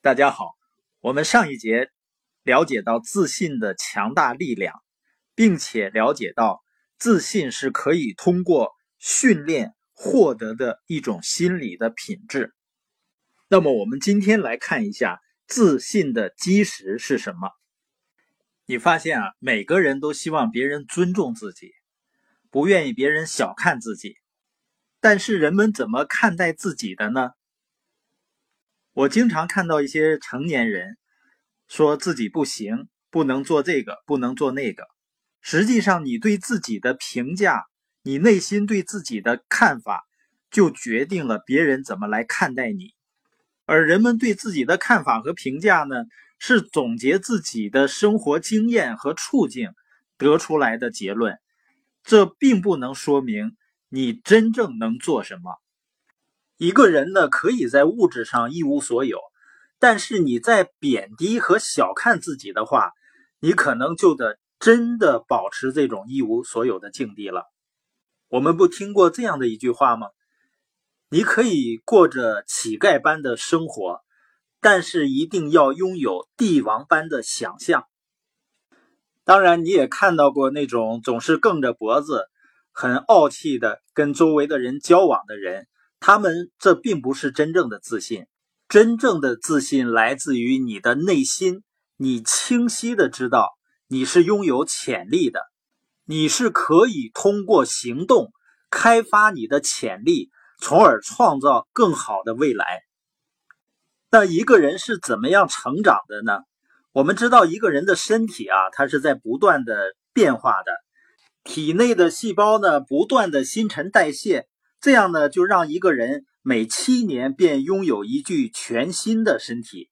大家好，我们上一节了解到自信的强大力量，并且了解到自信是可以通过训练获得的一种心理的品质。那么，我们今天来看一下自信的基石是什么？你发现啊，每个人都希望别人尊重自己，不愿意别人小看自己。但是，人们怎么看待自己的呢？我经常看到一些成年人说自己不行，不能做这个，不能做那个。实际上，你对自己的评价，你内心对自己的看法，就决定了别人怎么来看待你。而人们对自己的看法和评价呢，是总结自己的生活经验和处境得出来的结论。这并不能说明你真正能做什么。一个人呢，可以在物质上一无所有，但是你在贬低和小看自己的话，你可能就得真的保持这种一无所有的境地了。我们不听过这样的一句话吗？你可以过着乞丐般的生活，但是一定要拥有帝王般的想象。当然，你也看到过那种总是梗着脖子、很傲气的跟周围的人交往的人。他们这并不是真正的自信，真正的自信来自于你的内心，你清晰的知道你是拥有潜力的，你是可以通过行动开发你的潜力，从而创造更好的未来。那一个人是怎么样成长的呢？我们知道一个人的身体啊，它是在不断的变化的，体内的细胞呢，不断的新陈代谢。这样呢，就让一个人每七年便拥有一具全新的身体。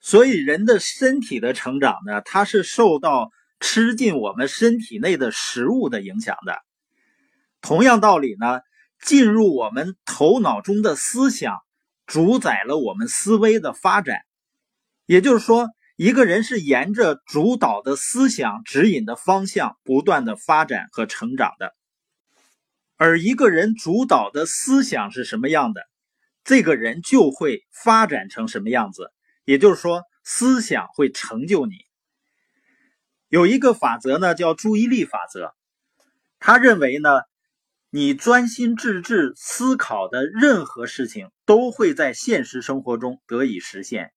所以，人的身体的成长呢，它是受到吃进我们身体内的食物的影响的。同样道理呢，进入我们头脑中的思想，主宰了我们思维的发展。也就是说，一个人是沿着主导的思想指引的方向，不断的发展和成长的。而一个人主导的思想是什么样的，这个人就会发展成什么样子。也就是说，思想会成就你。有一个法则呢，叫注意力法则。他认为呢，你专心致志思考的任何事情，都会在现实生活中得以实现。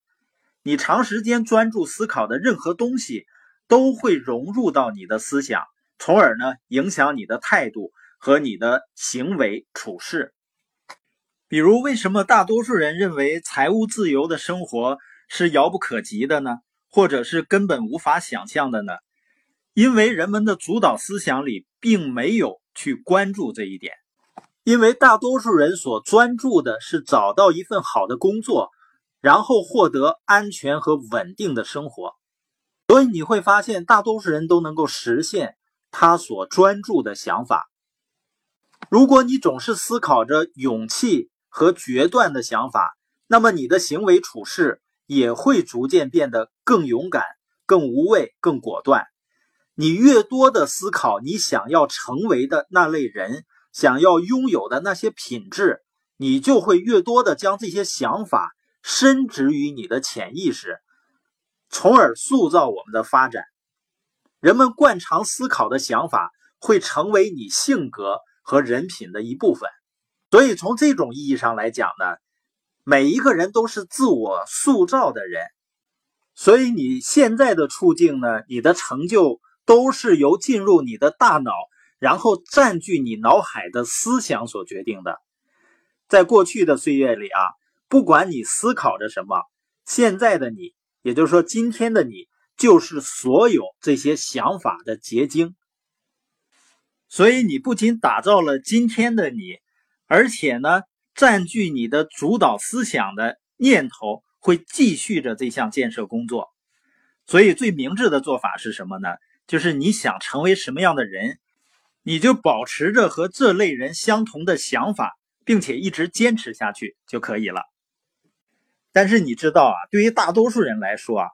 你长时间专注思考的任何东西，都会融入到你的思想，从而呢，影响你的态度。和你的行为处事，比如为什么大多数人认为财务自由的生活是遥不可及的呢？或者是根本无法想象的呢？因为人们的主导思想里并没有去关注这一点，因为大多数人所专注的是找到一份好的工作，然后获得安全和稳定的生活，所以你会发现大多数人都能够实现他所专注的想法。如果你总是思考着勇气和决断的想法，那么你的行为处事也会逐渐变得更勇敢、更无畏、更果断。你越多的思考你想要成为的那类人，想要拥有的那些品质，你就会越多的将这些想法深植于你的潜意识，从而塑造我们的发展。人们惯常思考的想法会成为你性格。和人品的一部分，所以从这种意义上来讲呢，每一个人都是自我塑造的人，所以你现在的处境呢，你的成就都是由进入你的大脑，然后占据你脑海的思想所决定的。在过去的岁月里啊，不管你思考着什么，现在的你，也就是说今天的你，就是所有这些想法的结晶。所以你不仅打造了今天的你，而且呢，占据你的主导思想的念头会继续着这项建设工作。所以最明智的做法是什么呢？就是你想成为什么样的人，你就保持着和这类人相同的想法，并且一直坚持下去就可以了。但是你知道啊，对于大多数人来说啊，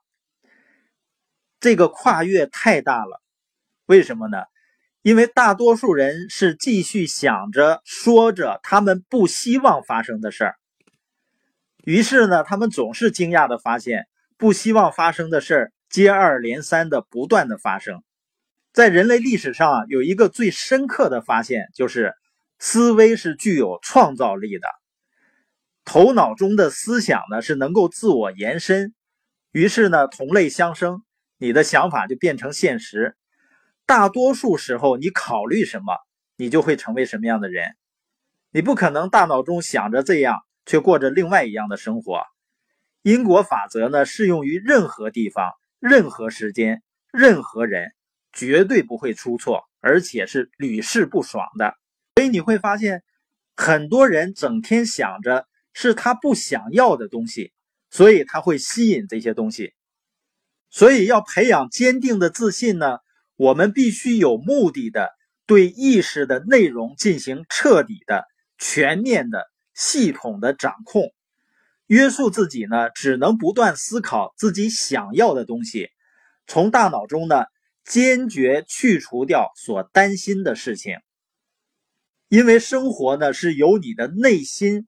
这个跨越太大了。为什么呢？因为大多数人是继续想着、说着他们不希望发生的事儿，于是呢，他们总是惊讶的发现，不希望发生的事儿接二连三的不断的发生。在人类历史上，有一个最深刻的发现，就是思维是具有创造力的，头脑中的思想呢是能够自我延伸，于是呢，同类相生，你的想法就变成现实。大多数时候，你考虑什么，你就会成为什么样的人。你不可能大脑中想着这样，却过着另外一样的生活。因果法则呢，适用于任何地方、任何时间、任何人。绝对不会出错，而且是屡试不爽的。所以你会发现，很多人整天想着是他不想要的东西，所以他会吸引这些东西。所以要培养坚定的自信呢，我们必须有目的的对意识的内容进行彻底的、全面的、系统的掌控。约束自己呢，只能不断思考自己想要的东西，从大脑中呢。坚决去除掉所担心的事情，因为生活呢是由你的内心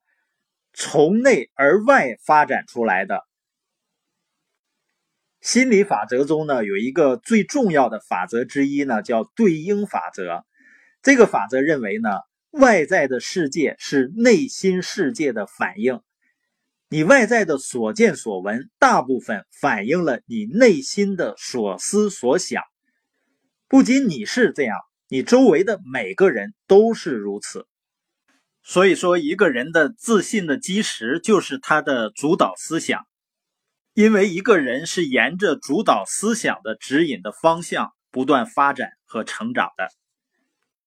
从内而外发展出来的。心理法则中呢有一个最重要的法则之一呢，叫对应法则。这个法则认为呢，外在的世界是内心世界的反应。你外在的所见所闻，大部分反映了你内心的所思所想。不仅你是这样，你周围的每个人都是如此。所以说，一个人的自信的基石就是他的主导思想，因为一个人是沿着主导思想的指引的方向不断发展和成长的。